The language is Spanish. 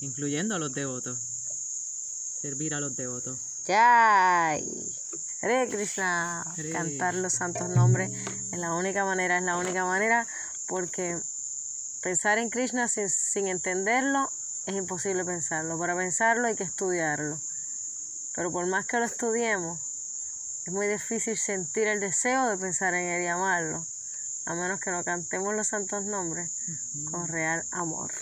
incluyendo a los devotos. Servir a los devotos. Yay. Hare Krishna. Hare. Cantar los santos nombres es la única manera, es la única manera porque pensar en Krishna sin, sin entenderlo es imposible pensarlo. Para pensarlo hay que estudiarlo. Pero por más que lo estudiemos, es muy difícil sentir el deseo de pensar en él y amarlo, a menos que no cantemos los santos nombres con real amor.